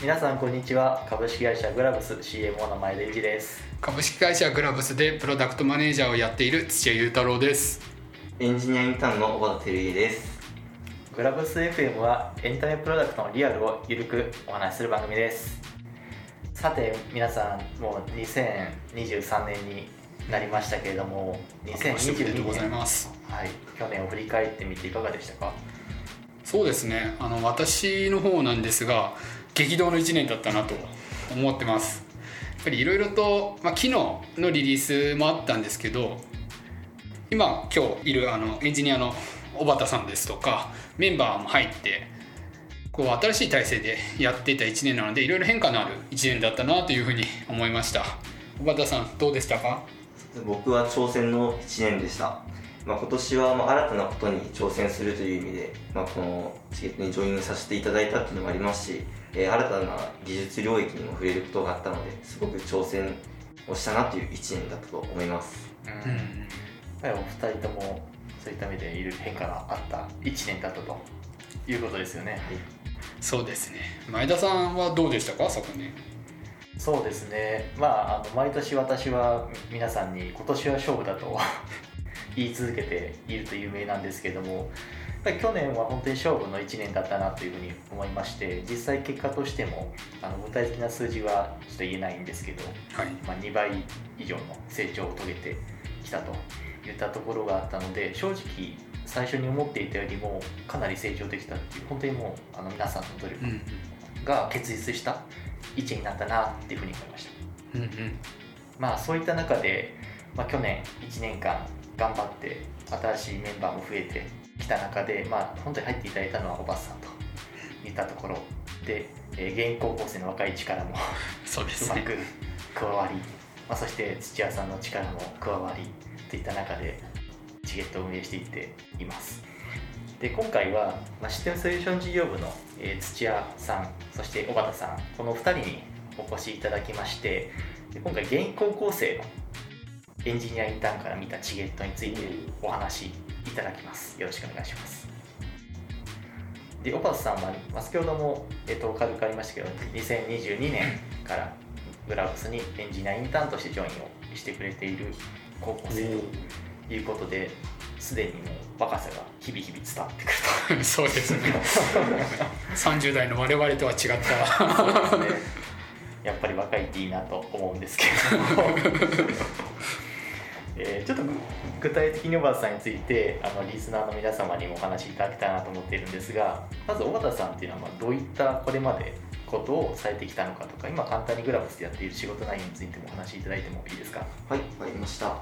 皆さんこんにちは。株式会社グラブス CMO の前田裕二です。株式会社グラブスでプロダクトマネージャーをやっている土屋裕太郎です。エンジニアインターンの小田照家です。グラブス FM はエンタメプロダクトのリアルをゆるくお話しする番組です。さて皆さんもう2023年になりましたけれども2022ござい年ます。はい、去年を振り返ってみていかがでしたか？そうですね。あの私の方なんですが激動の1年だったなと思ってます。やっぱりいろいろと、まあ、昨日のリリースもあったんですけど今今日いるあのエンジニアの小畑さんですとかメンバーも入ってこう新しい体制でやっていた1年なのでいろいろ変化のある1年だったなというふうに思いました。小畑さんどうでしたか？僕は挑戦の1年でした、まあ、今年はまあ新たなことに挑戦するという意味で、まあ、このチケットにジョインさせていただいたっていうのもありますし、えー新たな技術領域にも触れることがあったのですごく挑戦をしたなという1年だったと思います。うん。はい、お二人ともそういった意味でいろいろ変化があった1年だったということですよね、そうですね。前田さんはどうでしたか？昨年。そうですね。まああの毎年私は皆さんに今年は勝負だと言い続けていると有名なんですけどもやっぱり去年は本当に勝負の1年だったなというふうに思いまして実際結果としてもあの具体的な数字はちょっと言えないんですけど、はい。まあ、2倍以上の成長を遂げてきたといったところがあったので正直最初に思っていたよりもかなり成長できたっていう本当にもうあの皆さんの努力うんが結実した1年になったなっていうふうに思いました。うんうん。まあそういった中で、まあ、去年1年間頑張って新しいメンバーも増えてきた中で、まあ、本当に入っていただいたのはおばさんといったところで、えー現役高校生の若い力もそうですね。うまく加わり、まあ、そして土屋さんの力も加わりといった中でチケットを運営していっています。で今回は、まあ、システムソリューション事業部の、えー土屋さんそして小畑さんこの2人にお越しいただきましてで今回現役高校生のエンジニアインターンから見たチゲットについてお話しいただきます。よろしくお願いします。で小畑さんは、まあ、先ほども、えっと軽くありましたけど2022年からグラブスにエンジニアインターンとしてジョインをしてくれている高校生ということですでにもう若さが日々日々伝わってくるそうですね。30代の我々とは違った。とそうですね。やっぱり若いっていいなと思うんですけれども、えーちょっと具体的に小畑さんについてあのリスナーの皆様にもお話しいただきたいなと思っているんですがまず小畑さんっていうのはどういったこれまでことをされてきたのかとか今簡単にグラブスでやっている仕事内容についてもお話しいただいてもいいですか？はい、わかりました。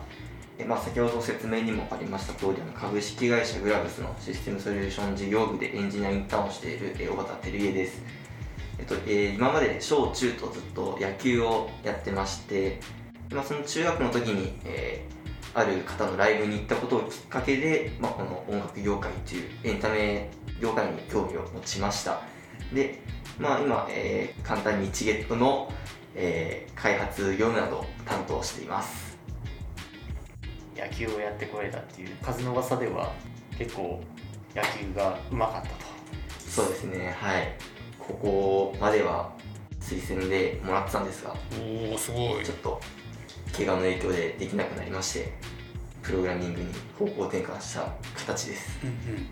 えまあ、先ほど説明にもありました通り、あの株式会社グラブスのシステムソリューション事業部でエンジニアインターンをしている、え小畑照家です。えっとえー今まで小中とずっと野球をやってまして、まあ、その中学の時に、えーある方のライブに行ったことをきっかけで、まあ、この音楽業界というエンタメ業界に興味を持ちました。で、まあ、今、えー簡単にチゲットの、えー開発業務などを担当しています。野球をやってこられたっていう数の噂では結構野球がうまかったとそうですね、はい。ここまでは推薦でもらってたんですが、おおすごいちょっと怪我の影響でできなくなりまして、プログラミングに方向転換した形です。うんうんうん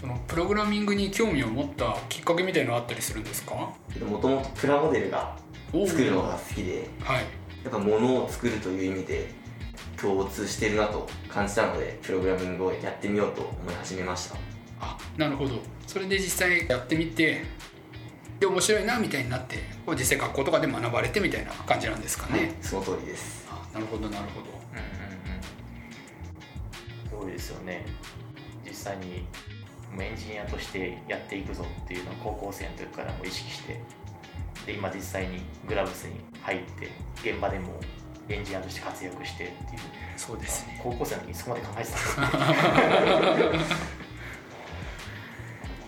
そのプログラミングに興味を持ったきっかけみたいのあったりするんですか？もともとプラモデルが作るのが好きで、はいやっぱ物を作るという意味で共通してるなと感じたので、プログラミングをやってみようと思い始めました。あなるほどそれで実際やってみてで面白いなみたいになって実際学校とかで学ばれてみたいな感じなんですかね、はい、その通りです。あなるほどなるほどですよね。実際にエンジニアとしてやっていくぞっていうのを高校生の時からも意識してで今実際にグラブスに入って現場でもエンジニアとして活躍してっていう。そうですね。高校生の時にそこまで考えてた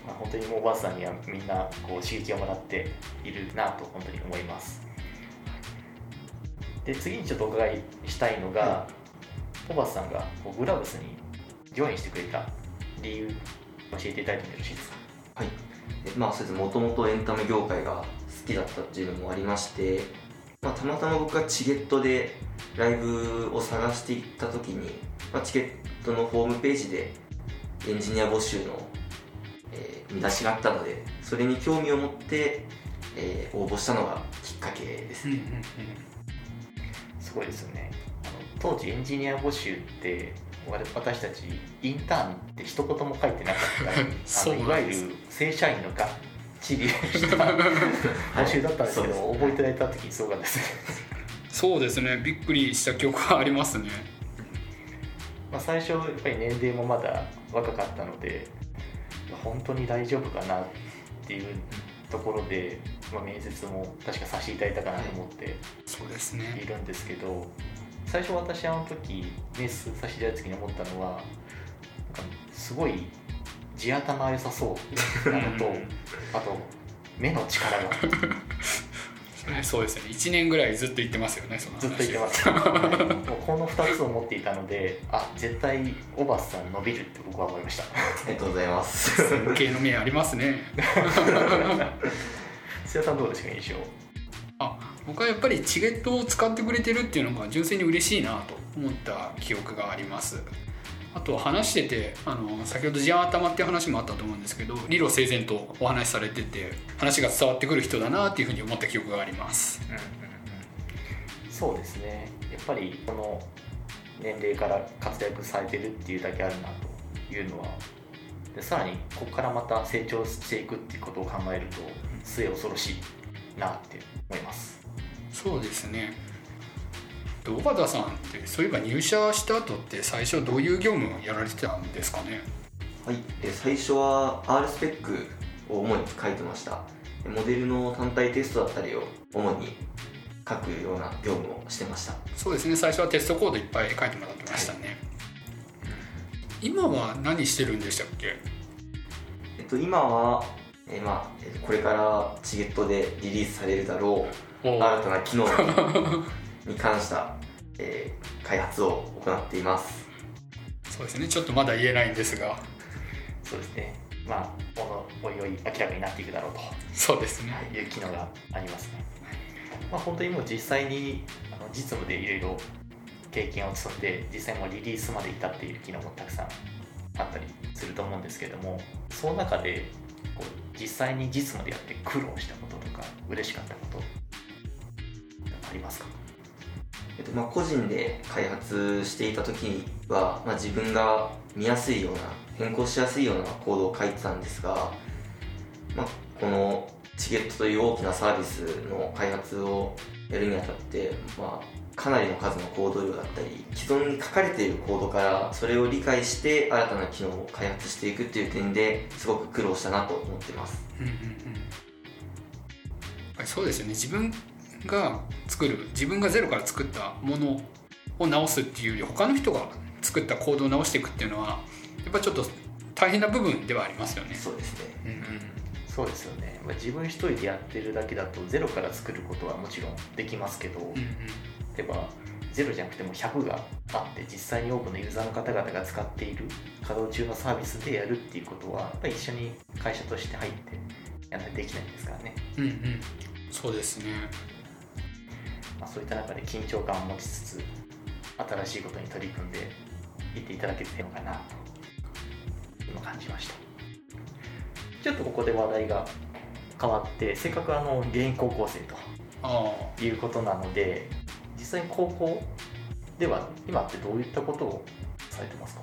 まあ本当にもうおばあさんにはみんなこう刺激をもらっているなと本当に思います。で次にちょっとお伺いしたいのが、はおばあさんがこうグラブスにジョインしてくれた理由教えていただいてもよろしいですか？はい。でまあ、そうです。もともとエンタメ業界が好きだったっていうのもありまして、まあ、たまたま僕がチゲットでライブを探していった時に、まあ、チケットのホームページでエンジニア募集の、えー見出しがあったのでそれに興味を持って、えー応募したのがきっかけですね、すごいですよね当時エンジニア募集って私たちインターンって一言も書いてなかった。いわゆる正社員のがっちりした 募集だったんですけど、覚えていただいた時にすごかったです。ね、そうですね。びっくりした記憶がありますね。まあ、最初やっぱり年齢もまだ若かったので本当に大丈夫かなっていうところで、まあ、面接も確かさせていただいたかなと思っているんですけど最初私あの時面接させていただいた時に思ったのはなんかすごい地頭良さそうな のとあと目の力が。そうですね。1年ぐらいずっと言ってますよねその話。ずっと言ってます、はい。もうこの2つを持っていたのであ絶対オバスさん伸びるって僕は思いました。ありがとうございます。尊敬の面ありますね。瀬谷さんどうですか印象？あ僕はやっぱりチゲットを使ってくれてるっていうのが純粋に嬉しいなと思った記憶があります。あと話しててあの先ほど地頭っていう話もあったと思うんですけど理路整然とお話しされてて話が伝わってくる人だなっていうふうに思った記憶があります。そうですね。やっぱりこの年齢から活躍されてるっていうだけあるなというのはでさらにここからまた成長していくっていうことを考えると末恐ろしいなって思います。そうですね。で小畑さんってそういえば入社した後って最初どういう業務をやられてたんですかね？はい、え最初は R スペックを主に書いてました。モデルの単体テストだったりを主に書くような業務をしてました。そうですね。最初はテストコードいっぱい書いてもらってましたね、今は何してるんでしたっけ？えっと今は、えーまあ、えーこれからチゲットでリリースされるだろう。お新たな機能 に関した、えー開発を行っています。そうですね。ちょっとまだ言えないんですが。そうですね。まあこのおいおい明らかになっていくだろうと。そうですね。いう機能がありますね。まあ、本当にもう実際にあの実務でいろいろ経験を積んで実際もうリリースまで至っている機能もたくさんあったりすると思うんですけれどもその中でこう実際に実務でやって苦労したこととか嬉しかったことありますか？えっとまあ、個人で開発していた時は、まあ、自分が見やすいような変更しやすいようなコードを書いてたんですが、まあ、このチゲットという大きなサービスの開発をやるにあたって、まあ、かなりの数のコード量だったり既存に書かれているコードからそれを理解して新たな機能を開発していくっていう点ですごく苦労したなと思ってます。うんうんうん。やっぱりそうですよね。自分が作る自分がゼロから作ったものを直すっていうより他の人が作ったコードを直していくっていうのはやっぱちょっと大変な部分ではありますよね。そうですね。うんうん。そうですよね、まあ、自分一人でやってるだけだとゼロから作ることはもちろんできますけど、うんうん。例えばゼロじゃなくても100があって実際に多くのユーザーの方々が使っている稼働中のサービスでやるっていうことはやっぱり一緒に会社として入ってやらないとできないんですからね、うんうん。そうですねまあ、そういった中で緊張感を持ちつつ新しいことに取り組んでいっていただけてるのかなと今感じました。ちょっとここで話題が変わってせっかくあの現役高校生あということなので実際に高校では今ってどういったことをされてますか？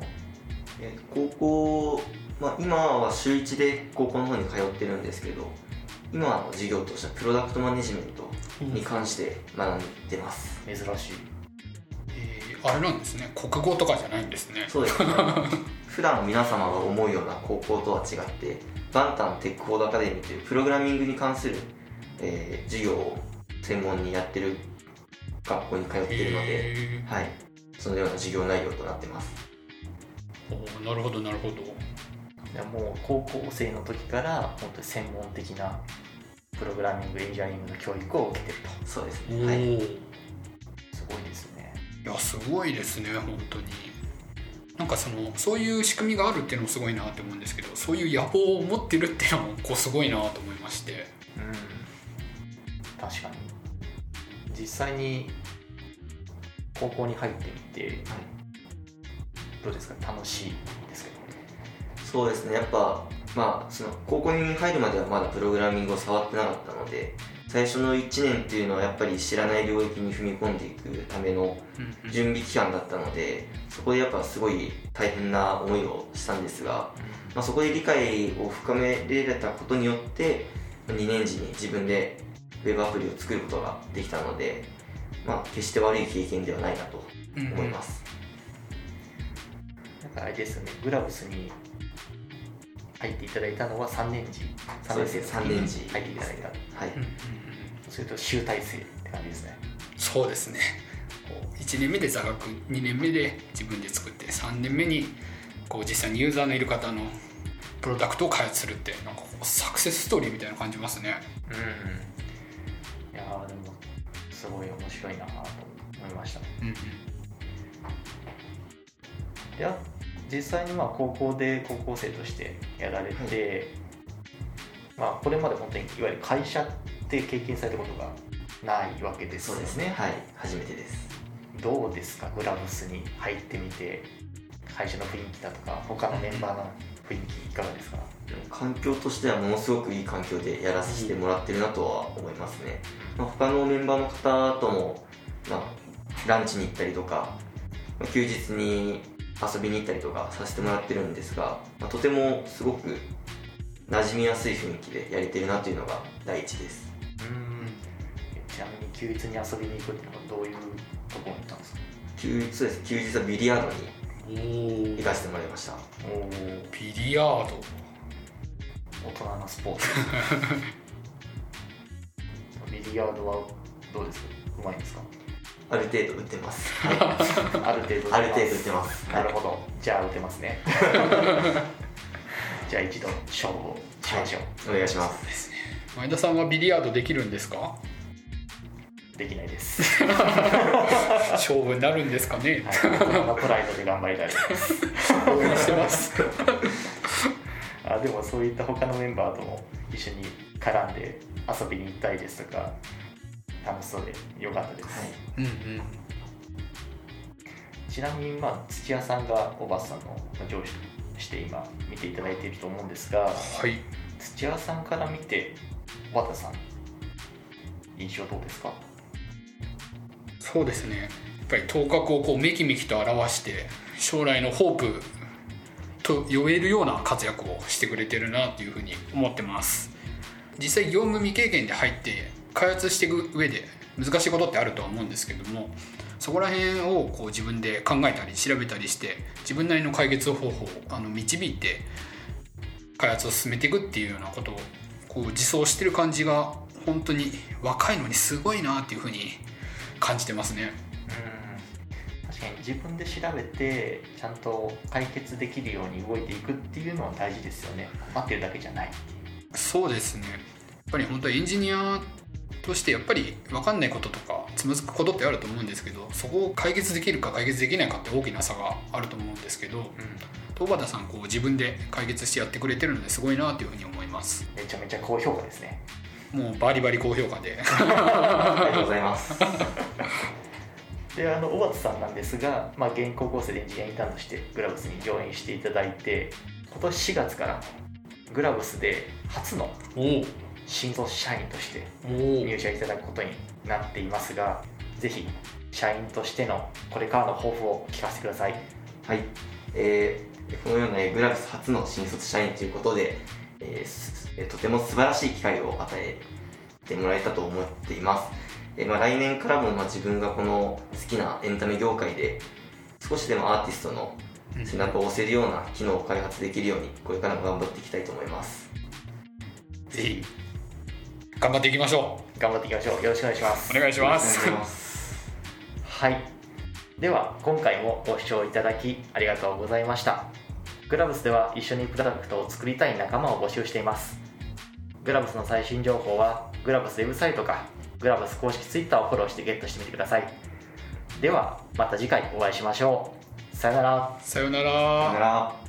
え高校、まあ、今は週1で高校の方に通ってるんですけど今の授業としてはプロダクトマネジメントに関して学んでます、珍しい。えーあれなんですね。国語とかじゃないんですね。そうですね。普段皆様が思うような高校とは違ってバンタンテックフォードアカデミーというプログラミングに関する、えー授業を専門にやってる学校に通っているので、へはい、そのような授業内容となってます。ーおーなるほどなるほど。いやもう高校生の時から本当に専門的なプログラミングエンジニアリングの教育を受けてると。そうですおね。はい。ーすごいですね。いやすごいですね本当に。なんかそのそういう仕組みがあるっていうのもすごいなって思うんですけどそういう野望を持ってるっていうのもこうすごいなと思いまして。うん。確かに。実際に高校に入ってみてどうですか？楽しいですけどそうですね。やっぱまあその高校に入るまではまだプログラミングを触ってなかったので最初の1年っていうのはやっぱり知らない領域に踏み込んでいくためのうん準備期間だったのでそこでやっぱすごい大変な思いをしたんですが、まあ、そこで理解を深められたことによって2年時に自分でウェブアプリを作ることができたので、まあ、決して悪い経験ではないなとうん思います、なんかあれですよねグラブスに入っていただいたのは3年時そうですね。3年三年時入っていただいた。はい。それと集大成って感じですね。そうですね。こう1年目で座学2年目で自分で作って3年目にこう実際にユーザーのいる方のプロダクトを開発するってなんかこうサクセスストーリーみたいな感じますね。うんいやーでもすごい面白いなと思いました。うんうん。であ実際にまあ高校で高校生としてやられて、まあこれまで本当にいわゆる会社って経験されたことがないわけですよそうですね。はい。初めてです。どうですか？グラブスに入ってみて会社の雰囲気だとか他のメンバーの雰囲気いかがですか？環境としてはものすごくいい環境でやらせてもらってるなとは思いますね、まあ、他のメンバーの方とも、まあ、ランチに行ったりとか、まあ休日に遊びに行ったりとかさせてもらってるんですが、まあとてもすごく馴染みやすい雰囲気でやれてるなというのが第一です。うん。ちなみに休日に遊びに行くっていうのはどういうところに行ったんですか？休日です。休日はビリヤードに行かせてもらいました。おおビリヤード？大人なスポーツ。ビリヤードはどうですか？うまいんですか？ある程度打ってます、はある程度。い、ある程度打ってます。なるほど。じゃあ打てますね。じゃあ一度勝負をしましょう、お願いします。ですね前田さんはビリヤードできるんですか？できないです。勝負になるんですかね？はい。プライドで頑張りたいです。応援してますあでもそういった他のメンバーとも一緒に絡んで遊びに行ったりですとか楽しそうでよかったです、はい。うんうん。ちなみに、まあ、土屋さんがおばさんの上司として今見ていただいていると思うんですがはい。土屋さんから見て小畑さん印象どうですか？そうですね。やっぱり頭角をこうめきめきと表して将来のホープと呼べるような活躍をしてくれてるなっていうふうに思ってます。実際業務未経験で入って開発していく上で難しいことってあるとは思うんですけどもそこら辺をこう自分で考えたり調べたりして自分なりの解決方法をあの導いて開発を進めていくっていうようなことをこう自走してる感じが本当に若いのにすごいなっていうふうに感じてますね。うん。確かに自分で調べてちゃんと解決できるように動いていくっていうのは大事ですよね。待ってるだけじゃないそうですね。やっぱり本当エンジニアとしてやっぱり分かんないこととかつまずくことってあると思うんですけどそこを解決できるか解決できないかって大きな差があると思うんですけど東畑さんこう自分で解決してやってくれてるのですごいなというふうに思います。めちゃめちゃ高評価ですね。もうバリバリ高評価で。ありがとうございます。であの小畑さんなんですが、まあ、現役高校生でエンジニアインターンとしてグラブスにジョインしていただいて今年4月からグラブスで初のお新卒社員としてお入社いただくことになっていますがぜひ社員としてのこれからの抱負を聞かせてください。はい、えーこのようなえーグラブス初の新卒社員ということで、えーとても素晴らしい機会を与えてもらえたと思っています、えーまあ、来年からもまあ自分がこの好きなエンタメ業界で少しでもアーティストの背中を押せるような機能を開発できるようにこれからも頑張っていきたいと思います。ぜひ頑張っていきましょ頑張っていきましょう。よろしくお願いします。うお願いします。よろしくお願いします。はい。では今回もご視聴いただきありがとうございました。グラブスでは一緒にプロダクトを作りたい仲間を募集しています。グラブスの最新情報はグラブスウェブサイトかグラブス公式 Twitter をフォローしてゲットしてみてください。ではまた次回お会いしましょう。さよなら。さようなさよならら